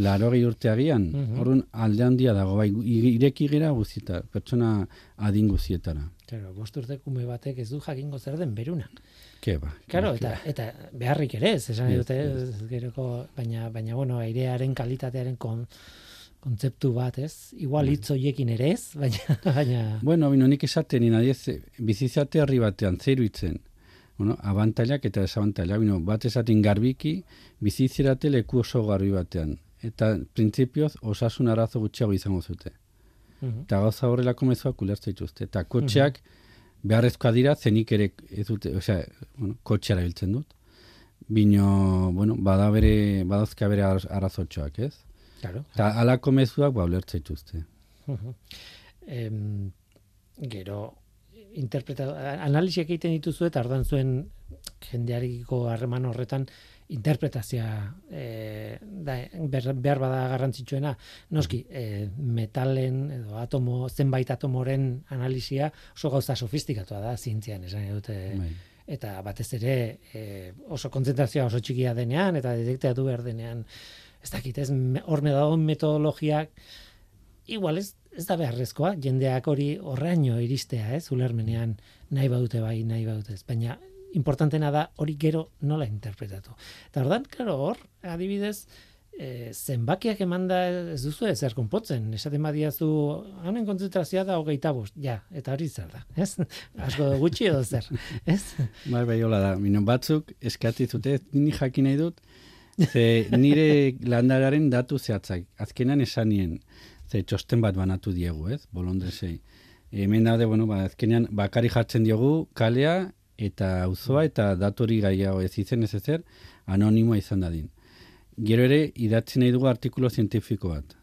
laro gehi urteagian. Mhm. Horren alde handia dago, bai, ireki gira guztieta, pertsona adin guztietara. Claro, bost urteko ume batek ez du jakingo zer den beruna. Ke ba. Claro, ke eta, ba. eta beharrik ere ez, esan Ez, dute, ez, geroko, baina, baina, bueno, airearen kalitatearen kon, kontzeptu bat, ez? Igual Bai. hitz hoiekin ere ez, baina, baina, Bueno, bino, nik esaten, nina diez, bizizate herri batean, zeiru itzen. Bueno, abantailak eta desabantailak, bino, bat esaten garbiki, bizitzerate leku oso garbi batean. Eta, printzipioz, osasun arazo gutxiago izango zute. Mhm. Eta gauza horrelako mezuak ulertzen dituzte. Eta kotxeak beharrezkoa dira, zenik ere ez dute, osea, bueno, kotxeara biltzen dut. Bino, bueno, bada bere, badazka bere ar- arazotxoak, ez? Claro. Eta alako mezuak ba ulertza dituzte. Em, gero, interpreta, analisiak egiten dituzu eta ordan zuen jendearekiko harreman horretan interpretazioa e, da, ber, behar bada garrantzitsuena, noski, e, metalen edo atomo, zenbait atomoren analisia oso gauza sofistikatua da, zientzian, esan dute, Bai. eta batez ere e, oso kontzentrazioa oso txikia denean, eta detektatu behar denean, ez dakit, ez, hor me dagoen metodologiak, igual ez, ez da beharrezkoa, jendeak hori horraino iristea, ez, ulermenean nahi badute bai, nahi badute ez, baina importantena da hori gero nola interpretatu. Eta ordan, claro, hor, adibidez, e, zenbakiak emanda ez duzu ezer konpotzen. Esaten badiazu, honen kontzentrazioa da hogeita bost, ja, eta hori zer da, ez? Asko gutxi edo zer, ez? Bai, bai, hola da. Mino batzuk eskati zute, ni jakin nahi dut, ze nire landararen datu zehatzak. Azkenan esanien, ze txosten bat banatu diegu, ez? Bolondresei. Hemen daude, bueno, ba, azkenean bakari jartzen diogu kalea eta auzoa eta datori gaiago ez izen ez ezer anonimoa izan dadin. Gero ere, idatzi nahi dugu artikulo zientifiko bat.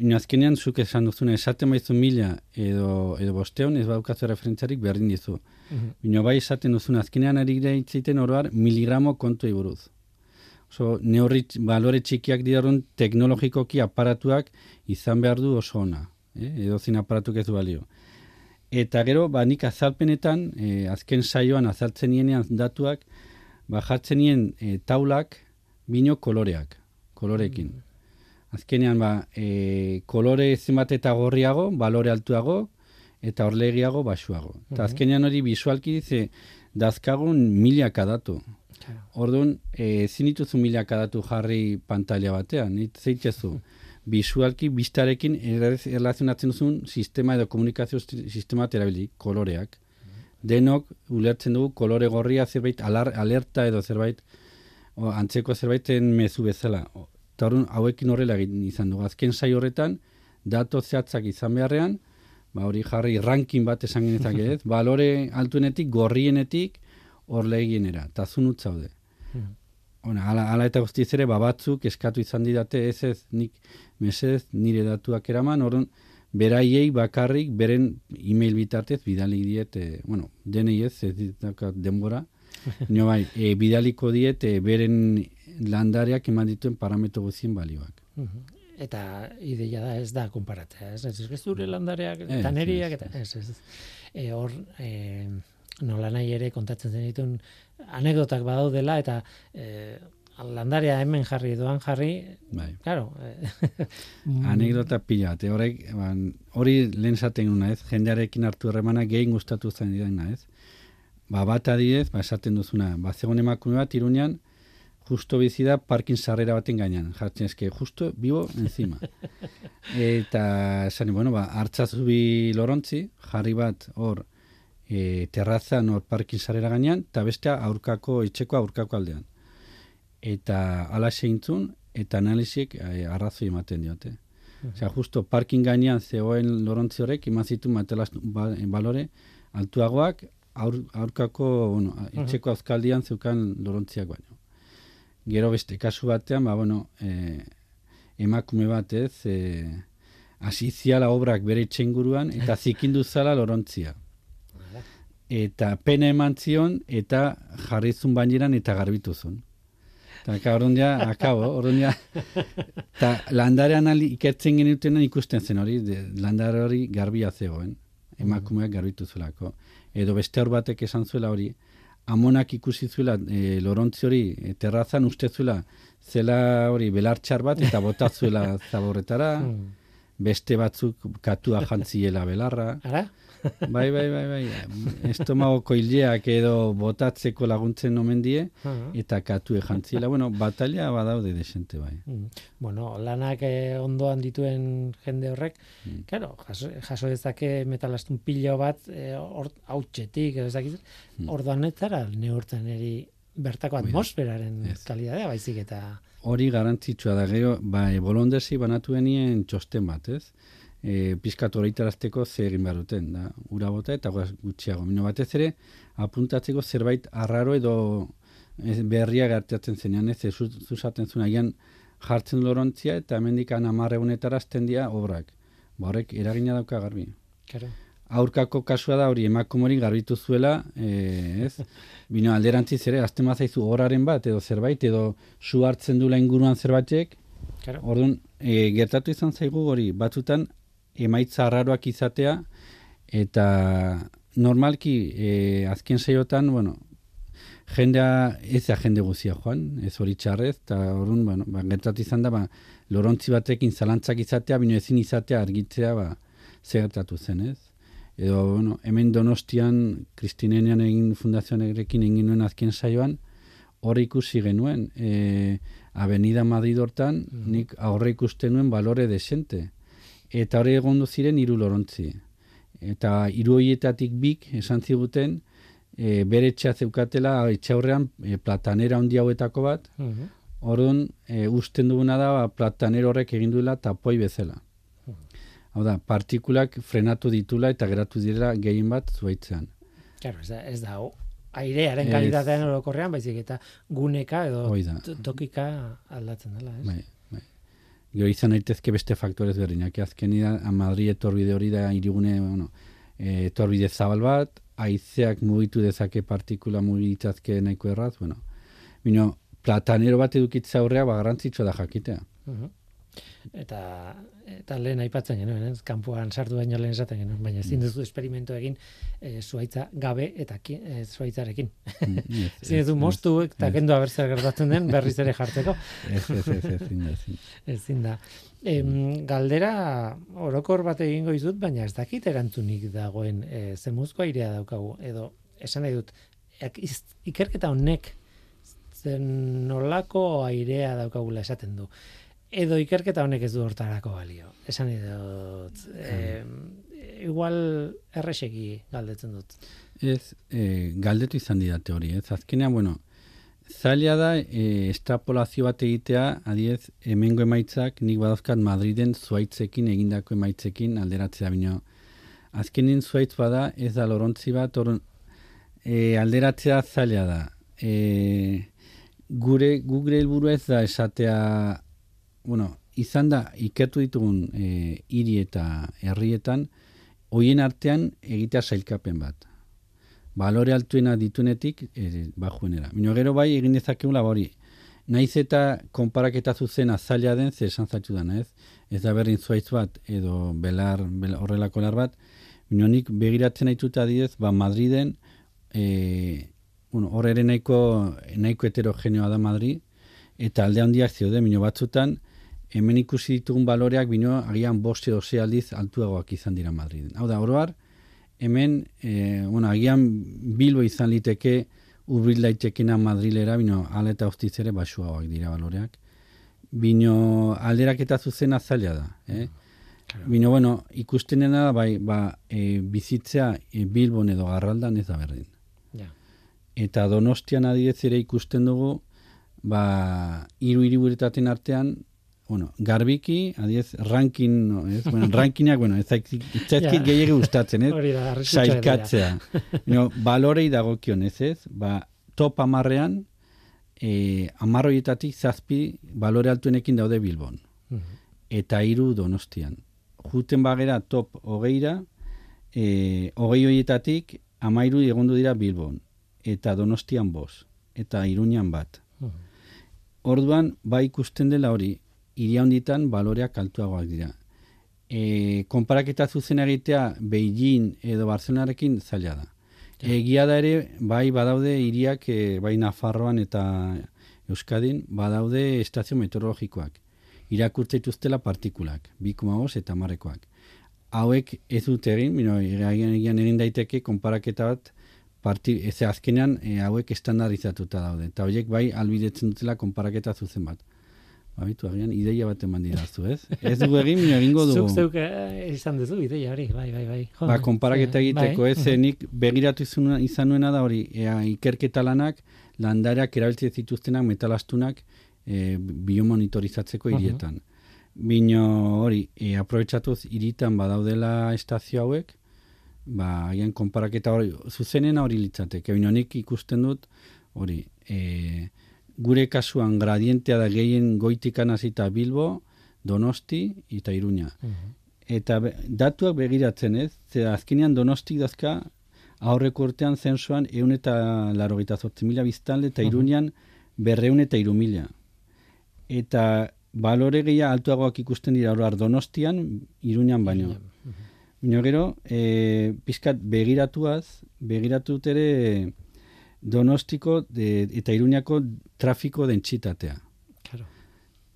Ino azkenean zuk esan duzuna, esaten baizu mila edo, edo bosteon, ez baukazu referentzarik berdin dizu. Bino bai esaten duzun azkenean ari gira itzaiten oroar miligramo kontu buruz. Oso neurri balore txikiak dirarun teknologikoki aparatuak izan behar du oso ona. Eh? Edo zin aparatuk ez du balio. Eta gero, ba, nik azalpenetan, eh, azken saioan azaltzen nienean datuak, ba, jartzen nien eh, taulak bino koloreak, kolorekin. Azkenean, ba, e, kolore zenbat eta gorriago, balore altuago, eta orlegiago basuago. Eta azkenean hori visualki dize, dazkagun milaka datu. Orduan, e, ezin dituzu milaka datu jarri pantalla batean, zeitzezu. Visualki, bistarekin erlaz- erlazionatzen duzun sistema edo komunikazio sistema bat erabili, koloreak. Denok ulertzen dugu kolore gorria zerbait alar, alerta edo zerbait o, antzeko zerbaiten mezu bezala. Eta orduan, hauekin horrela izan dugu. Azken sai horretan, dato zehatzak izan beharrean, ba hori jarri ranking bat esan genezake ez, balore altuenetik, gorrienetik, orlegienera, eta zunut zaude. Ona, ala, ala eta guztiz ere, ba, batzuk eskatu izan didate, ez ez, nik mesez nire datuak eraman, orduan, beraiei bakarrik, beren e-mail bitartez, bidali diet, e, bueno, denei ez, ez ditaka denbora, Nio bai, e, bidaliko diet e, beren landareak eman dituen parametro guztien balioak. Mhm. Eta ideia da ez da konparatzea, ez? Ez, ez zure landareak Ez, eta neriak ez, eta ez, ez. E, hor, e, nola nahi ere kontatzen zenitun anekdotak badaudela eta e, landarea hemen jarri doan jarri, Bai. claro. E, Anekdota pila, bat, eh, horrek, ban, hori lehen zaten nuna, ez? Jendearekin hartu erremana gehien gustatu zen didana, ez? Ba, bat adidez, ba, esaten duzuna, ba, zegoen emakume bat, iruñan, justo bizi da parkin sarrera baten gainean, jartzen eske, justo bibo encima. Eta, esan, bueno, ba, hartzazubi lorontzi, jarri bat hor, e, terrazan hor parkin sarrera gainean, eta bestea aurkako, etxeko aurkako aldean. Eta ala seintzun, eta analizik e, arrazoi ematen diote. Osea, justo parking gainean zegoen lorontzi horrek eman zitu matelas ba, balore altuagoak aur, aurkako, bueno, etxeko auzkaldian zeukan lorontziak baino. Gero beste kasu batean, ba, bueno, e, emakume bat ez, e, hasi ziala obrak bere itxenguruan eta zikindu zala lorontzia. Eta pena eman zion eta jarrizun baineran eta garbitu zuen. Eta orduan ja, akabo, orduan ja, eta landarean ali ikertzen genutenan ikusten zen hori, de, landare hori garbia zegoen, emakumeak garbitu zuelako. Edo beste hor batek esan zuela hori, amonak ikusi zuela e, lorontzi hori e, terrazan uste zuela zela hori belartxar bat eta bota zuela zaborretara, beste batzuk katua jantziela belarra, Ara? Bai, bai, bai, bai, estomagoko hileak edo botatzeko laguntzen omen die, Aha. eta katue jantziela, bueno, batalla badaude desente bai. Mm. Bueno, lanak eh, ondoan dituen jende horrek, Mm. claro, jaso, jaso dezake metalastun pilo bat eh, hor hautsetik ez dakit, Mm. orduan ez zara neurtzen eri bertako atmosferaren Ez. kalidadea baizik eta Hori garrantzitsua da, gero, bai, bolondesi banatu txosten bat, ez? E, pizkat horreitarazteko ze egin behar duten, da, ura bota eta gutxiago. Mino batez ere, apuntatzeko zerbait arraro edo ez, berria gertatzen zenean, ez, ez zu- zuzaten zuen agian jartzen lorontzia eta hemendik an 10 egunetara hasten dira obrak. Ba horrek eragina dauka garbi. Claro. Aurkako kasua da hori emakumori garbitu zuela, e, ez? Bino alderantziz ere, azten mazaizu horaren bat, edo zerbait, edo su hartzen dula inguruan zerbaitek, Claro. Orduan, e, gertatu izan zaigu hori, batzutan emaitza arraroak izatea, eta normalki e, azken saiotan, bueno, jendea, ez da jende guzia joan, ez hori txarrez, eta orduan, bueno, ba, gertatu izan da, ba, lorontzi batekin zalantzak izatea, bino ezin izatea argitzea, ba, zer gertatu zen, ez? Edo, bueno, hemen donostian, Kristinenean egin fundazioarekin egin nuen azken saioan, hor ikusi genuen, e, Avenida Madrid hortan, nik aurre ikusten nuen balore desente. Eta hori egondu ziren hiru lorontzi. Eta hiru horietatik bik esan ziguten, e, bere etxea zeukatela, etxe aurrean e, platanera handi hauetako bat, Mhm. Orduan, e, usten duguna da, ba, platanero horrek egin duela tapoi bezala. Hau da, partikulak frenatu ditula eta geratu direla gehien bat zuaitzean. Claro, ez da, ez da o- airearen kalitatean orokorrean, baizik eta guneka edo tokika aldatzen dela, ez? Bai. Gero izan daitezke beste faktorez berdinak. Azkeni da, a Madrid etorbide hori da irigune, bueno, e, etorbide zabal bat, haizeak mugitu dezake partikula mugitzazke nahiko erraz, bueno. Bino, platanero bat edukitza aurrea, ba, garrantzitsua da jakitea. Mhm. Eta, eta lehen aipatzen genuen, ez? kanpoan sartu baino lehen esaten genuen, baina ezin duzu esperimento egin e, zuaitza gabe eta ki, e, zuaitzarekin. Mm, ez, Ezin duzu moztu eta kendu aber zer gertatzen den berriz ere jartzeko. Ez, ez, ez, ez, ezin da, ezin. Da. Em, galdera orokor bat egingo izut, baina ez dakit erantzunik dagoen e, zemuzko airea daukagu. Edo, esan nahi dut, ikerketa honek zen nolako airea daukagula esaten du. Edo ikerketa honek ez du hortarako balio. Esan dut, e, igual erreseki galdetzen dut. Ez, e, galdetu izan didate hori, ez? Azkenean, bueno, zaila da e, estrapolazio bat egitea, adiez, hemengo emaitzak nik badauzkat Madriden zuaitzekin egindako emaitzekin alderatzea bino. Azkenin zuaitz bada, ez da lorontzi bat, orun, e, alderatzea zaila da. E, gure, gure helburu ez da esatea, bueno, izan da, ikertu ditugun e, hiri eta herrietan, hoien artean egitea sailkapen bat balore altuena ditunetik e, bajuenera. Bino gero bai egin dezakegula hori. Naiz eta konparaketa zuzena zaila den ze esan zaitu dana, ez? Ez da berdin zuaitz bat edo belar, bel, horrelako lar bat. Bino nik begiratzen naitut adidez, ba Madriden e, bueno, hor ere nahiko, nahiko heterogeneoa da Madrid, eta alde handiak zeuden, bino batzutan, hemen ikusi ditugun baloreak bino agian boste ose aldiz altuagoak izan dira Madriden. Hau da, oroar, hemen, e, bueno, agian Bilbo izan liteke urbil daitekena Madrilera, bino ala eta hostiz ere basuagoak dira baloreak. Bino alderaketa zuzena zaila da, eh? Bino, bueno, ikusten dena da, bai, ba, e, bizitzea e, Bilbon edo Garraldan ez da berdin. Ja. Eta Donostian adidez ere ikusten dugu, ba, hiru hiriburetaten artean, bueno, garbiki, adiez, ranking, no, ez? Bueno, rankinak, bueno, ez zaizkit zaizkit Ja. gustatzen, ez? Hori da. Sailkatzea. no, balorei dagokion, ez ez? Ba, top amarrean, e, amarroietatik zazpi balore altuenekin daude Bilbon. Mhm. Eta hiru Donostian. Juten bagera top hogeira, e, hogei horietatik amairu egondu dira Bilbon. Eta Donostian bos. Eta Iruñan bat. Mhm. Orduan, bai ikusten dela hori, iria honditan baloreak altuagoak dira. E, konparaketa zuzen egitea Beijing edo Barcelonarekin zaila da. Egia da ere, bai badaude hiriak, e, bai Nafarroan eta Euskadin, badaude estazio meteorologikoak. Irakurtza dituztela partikulak, 2,5 eta marrekoak. Hauek ez dut egin, bino, egian egin daiteke konparaketa bat, parti, ez azkenean e, hauek estandarizatuta daude. Eta horiek bai albidetzen dutela konparaketa zuzen bat. Babitu, agian ideia bat eman didazu, ez? Ez dugu egin, bino egingo dugu. Zuk zeuk eh, izan duzu ideia hori, bai, bai, bai. Jo, Ba, konparaketa eh, egiteko, bai. ez, nik begiratu izan, nuena da hori, ea, ikerketa lanak, landareak erabiltzen zituztenak, metalastunak, e, biomonitorizatzeko hirietan. Bino hori, e, aprobetsatuz hiritan badaudela estazio hauek, ba, agian konparaketa hori, zuzenena hori litzateke, bino nik ikusten dut, hori, e, gure kasuan gradientea da gehien goitikan hasita Bilbo, Donosti eta Iruña. Eta be- datuak begiratzen ez, ze azkenean Donostik dazka aurreko urtean zensuan eun eta larogeita zortzi mila biztanle eta Iruñan berreun eta iru mila. Eta balore gehiago altuagoak ikusten dira oroar Donostian, Iruñan baino. Baina gero, e, pizkat begiratuaz, begiratut ere Donostiko de, eta Iruñako trafiko dentsitatea. Claro.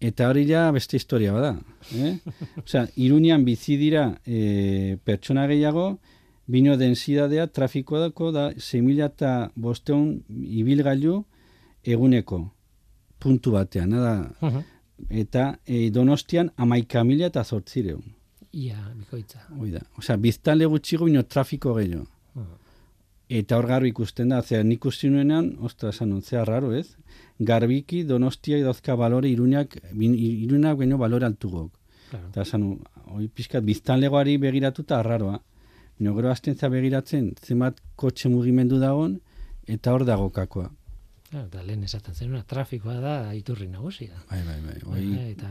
Eta hori ja beste historia bada. Eh? Osea, Iruñan bizi dira e, pertsona gehiago, bino densidadea trafikodako da 6.000 eta bosteun ibilgailu eguneko puntu batean. Da, Mhm. eta e, Donostian amaika mila eta zortzireun. Ia, bikoitza. Hoi da. Osea, biztanle gutxigo bino trafiko gehiago. Mhm. Eta hor garbi ikusten da, zera nik uste nuenean, ostra, esan raro ez? Garbiki donostia idazka balore iruñak, bin- iruñak baino balore altugok. Claro. Eta hoi pixkat biztanlegoari begiratuta arraroa. Bino gero hasten za begiratzen, zenbat kotxe mugimendu dagoen, eta hor dago kakoa. Claro, eta lehen esaten zenuna, trafikoa da iturri nagusia. Bai, bai, bai. Hoi, Bai, eta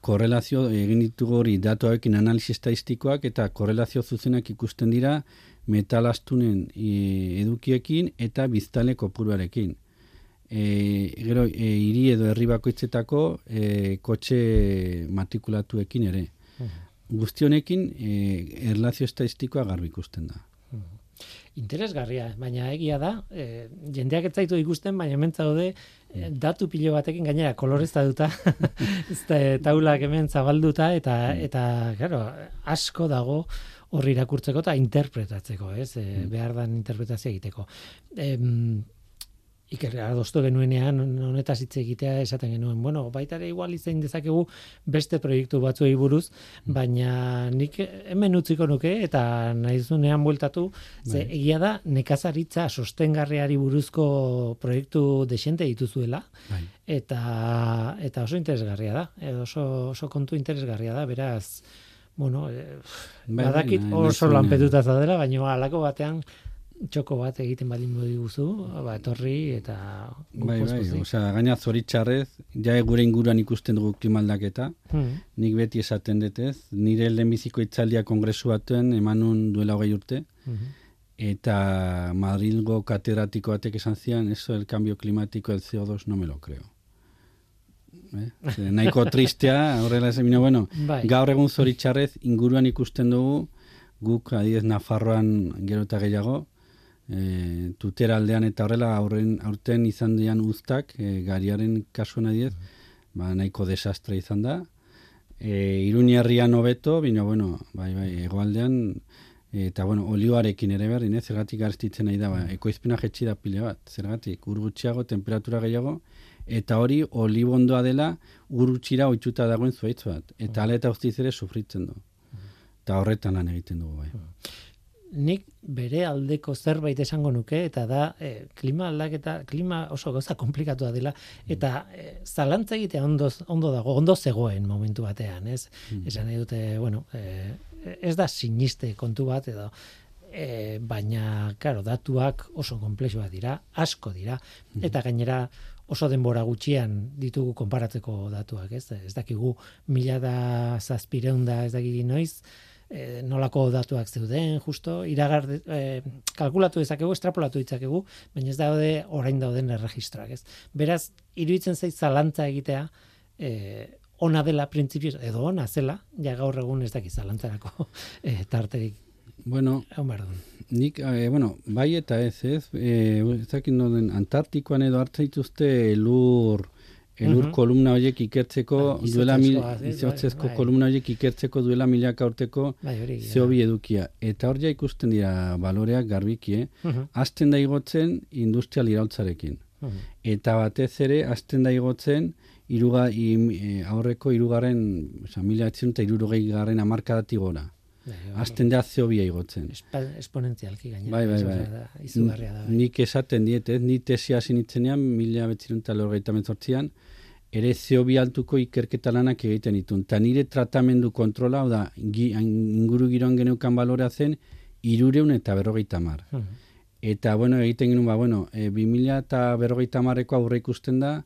korrelazio egin ditugu hori datuekin analizi estadistikoak eta korrelazio zuzenak ikusten dira metalastunen e, edukiekin eta biztale kopuruarekin. E, gero, e, hiri edo herri bakoitzetako e, kotxe matrikulatuekin ere. Guzti honekin e, erlazio estadistikoa garbi ikusten da. interesgarria, baina egia da, e, jendeak ez zaitu ikusten, baina hemen zaude e, datu pilo batekin gainera koloreztatuta, ezta taulak hemen zabalduta eta eta claro, asko dago hor irakurtzeko eta interpretatzeko, ez? E, behar dan interpretazio egiteko. Em, Iker, adostu genuenean honetaz hitz egitea esaten genuen, bueno, baita ere igual izan dezakegu beste proiektu batzuei buruz, baina nik hemen utziko nuke eta nahizunean bueltatu, ze egia da nekazaritza sostengarriari buruzko proiektu desente dituzuela, Bai. eta eta oso interesgarria da, edo oso, oso kontu interesgarria da, beraz, bueno, eh, Bai, badakit bai, oso lanpetuta zaudela, baina halako batean txoko bat egiten baldin diguzu, ba, etorri eta Bai, bai, osea, gaina zoritxarrez, ja gure inguruan ikusten dugu klimaldaketa, Hmm, nik beti esaten dut ez, nire lehenbiziko itzaldia kongresu baten emanun duela hogei urte, mhm. eta Madrilgo katedratiko batek esan zian, eso del cambio climático del CO2 no me lo creo. Eh? Ze, nahiko tristea, horrela esan, bueno, Bai. gaur egun zoritxarrez inguruan ikusten dugu, guk adidez Nafarroan gero eta gehiago, e, tutera aldean eta horrela aurren, aurten izan dian uztak, e, gariaren kasuan adidez, ba, nahiko desastre izan da. E, Iruña herrian hobeto, bino, bueno, bai, bai, egoaldean, eta, bueno, olioarekin ere berdin, ez, zergatik garestitzen nahi da, ba, ekoizpena jetxi da pile bat, zergatik, ur gutxiago, temperatura gehiago, eta hori olibondoa dela ur gutxira oitzuta dagoen zuaitz bat, eta ala eta guztiz ere sufritzen du. Eta horretan lan egiten dugu, bai. Nik bere aldeko zerbait esango nuke eta da eh, klima aldaketa, klima oso gauza komplikatua dela eta eh, zalantza egitea ondo, ondo dago, ondo zegoen momentu batean, ez? Esan nahi dute, bueno, eh, ez da siniste kontu bat edo e, baina, claro, datuak oso komplexuak dira, asko dira, eta gainera oso denbora gutxian ditugu konparatzeko datuak, ez? Ez dakigu mila da zazpireunda ez dakik noiz, e, nolako datuak zeuden, justo, iragar, e, kalkulatu dezakegu, estrapolatu ditzakegu, baina ez daude orain dauden erregistroak, ez? Beraz, iruditzen zait zalantza egitea, e, ona dela printzipioz, edo ona zela, ja gaur egun ez daki zalantzarako e, tarterik Bueno, duen. nik, eh, bueno, bai eta ez, ez, eh, ez dakit noden, Antartikoan edo hartzen dituzte elur, Mhm. kolumna horiek ikertzeko, Bai, duela mil, izotzezko Bai, bai. kolumna horiek ikertzeko duela milaka urteko Bai, zeobi edukia. Eta hor ja ikusten dira baloreak garbiki, eh? Mhm, Azten da igotzen industrial iraultzarekin. mhm. Eta batez ere, azten da igotzen, iruga, im, e, aurreko irugarren, oza, mila etzen eta irurogei garren amarkadatik gora. Bai, hori. Azten da zeobia igotzen. Espa- esponentzialki gainera. Bai, bai, bai. Izugarria da. bai. Nik esaten diet, ez? Ni tesia hasi nitzenean, mila betzirun eta lorgeita metzortzian, ere zeobi altuko ikerketa lanak egiten ditun. Ta nire tratamendu kontrola, hau da, gi, inguru giroan geneukan balorea zen, irureun eta berrogeita mar. Mhm. Eta, bueno, egiten genuen, ba, bueno, e, 2000 eta berrogeita marreko aurre ikusten da,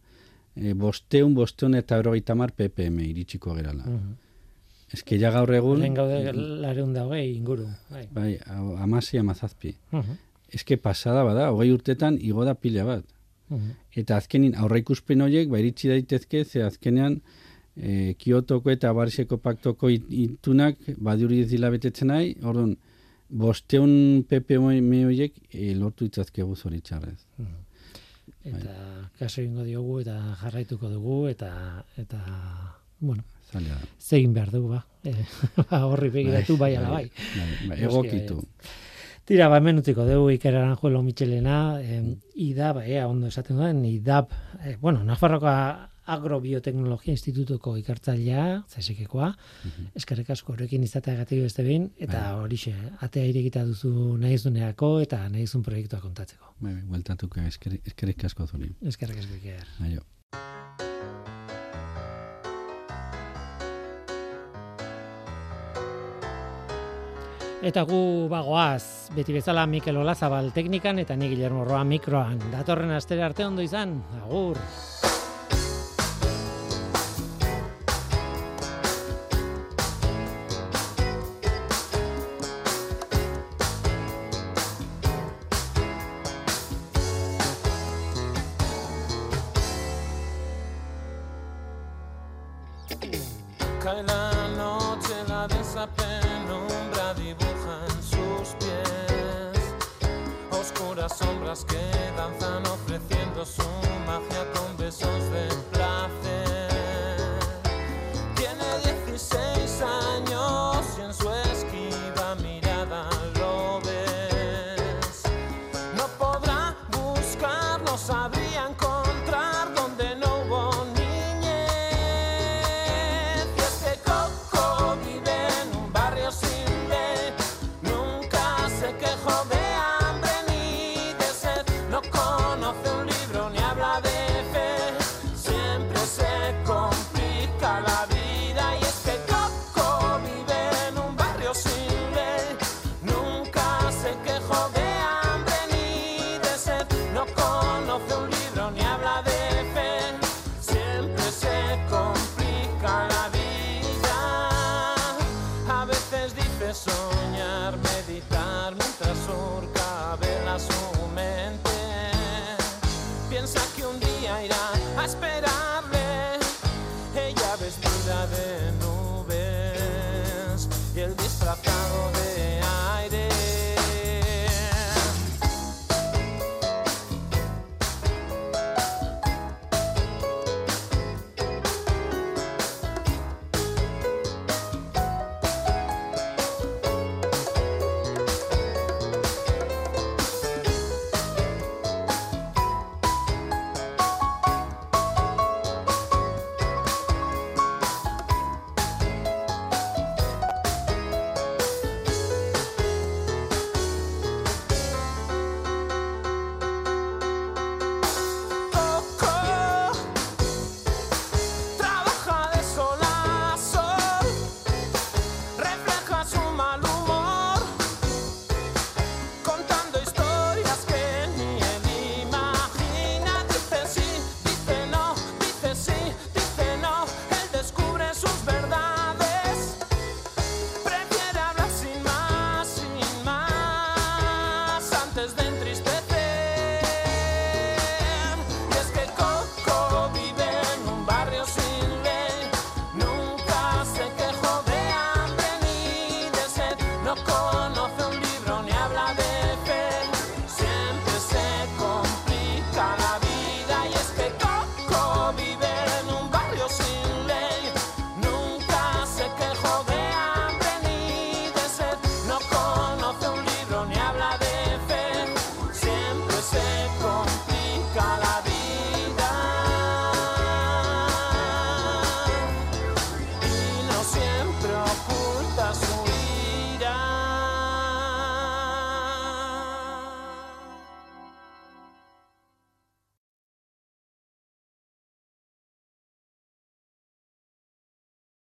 e, bosteun, bosteun eta berrogeita mar ppm iritsiko gerala. Ez que ja gaur egun, Lehen gaude lareun da hogei inguru. Bai. bai, hau, amasi amazazpi. Mhm. Ez que pasada bada, hogei urtetan igo da pila bat. Mhm. Eta azkenin aurreikuspen horiek ba iritsi daitezke ze azkenean e, Kiotoko eta Bariseko paktoko it- itunak badiuri ez dila betetzen nahi, orduan bosteun PPM horiek e, lortu itzazkegu zoritxarrez. Eta kaso egingo diogu eta jarraituko dugu eta eta bueno, Da. zegin behar dugu ba. E, ba horri begiratu bai ala bai. bai, bai, Noski egokitu. Tira, ba, hemen utziko dugu Iker Aranjuelo Michelena, eh, IDAB, ea, ondo esaten duen, IDAB, eh, bueno, Nafarroako Agrobioteknologia Institutuko ikertzailea, zesekekoa, eskerrik asko horrekin izateagatik beste behin, eta horixe, atea irekita duzu nahi zunerako eta nahi zuen proiektua kontatzeko. Bai, bai, bueltatuko eskerrik, eskerrik asko zuri. Eskerrik asko Iker. Aio. Eta gu bagoaz, beti bezala Mikel Olazabal teknikan eta ni Guillermo Roa mikroan. Datorren astera arte ondo izan, agur. Cae la noche, la oscuras sombras que danzan ofreciendo su magia con besos de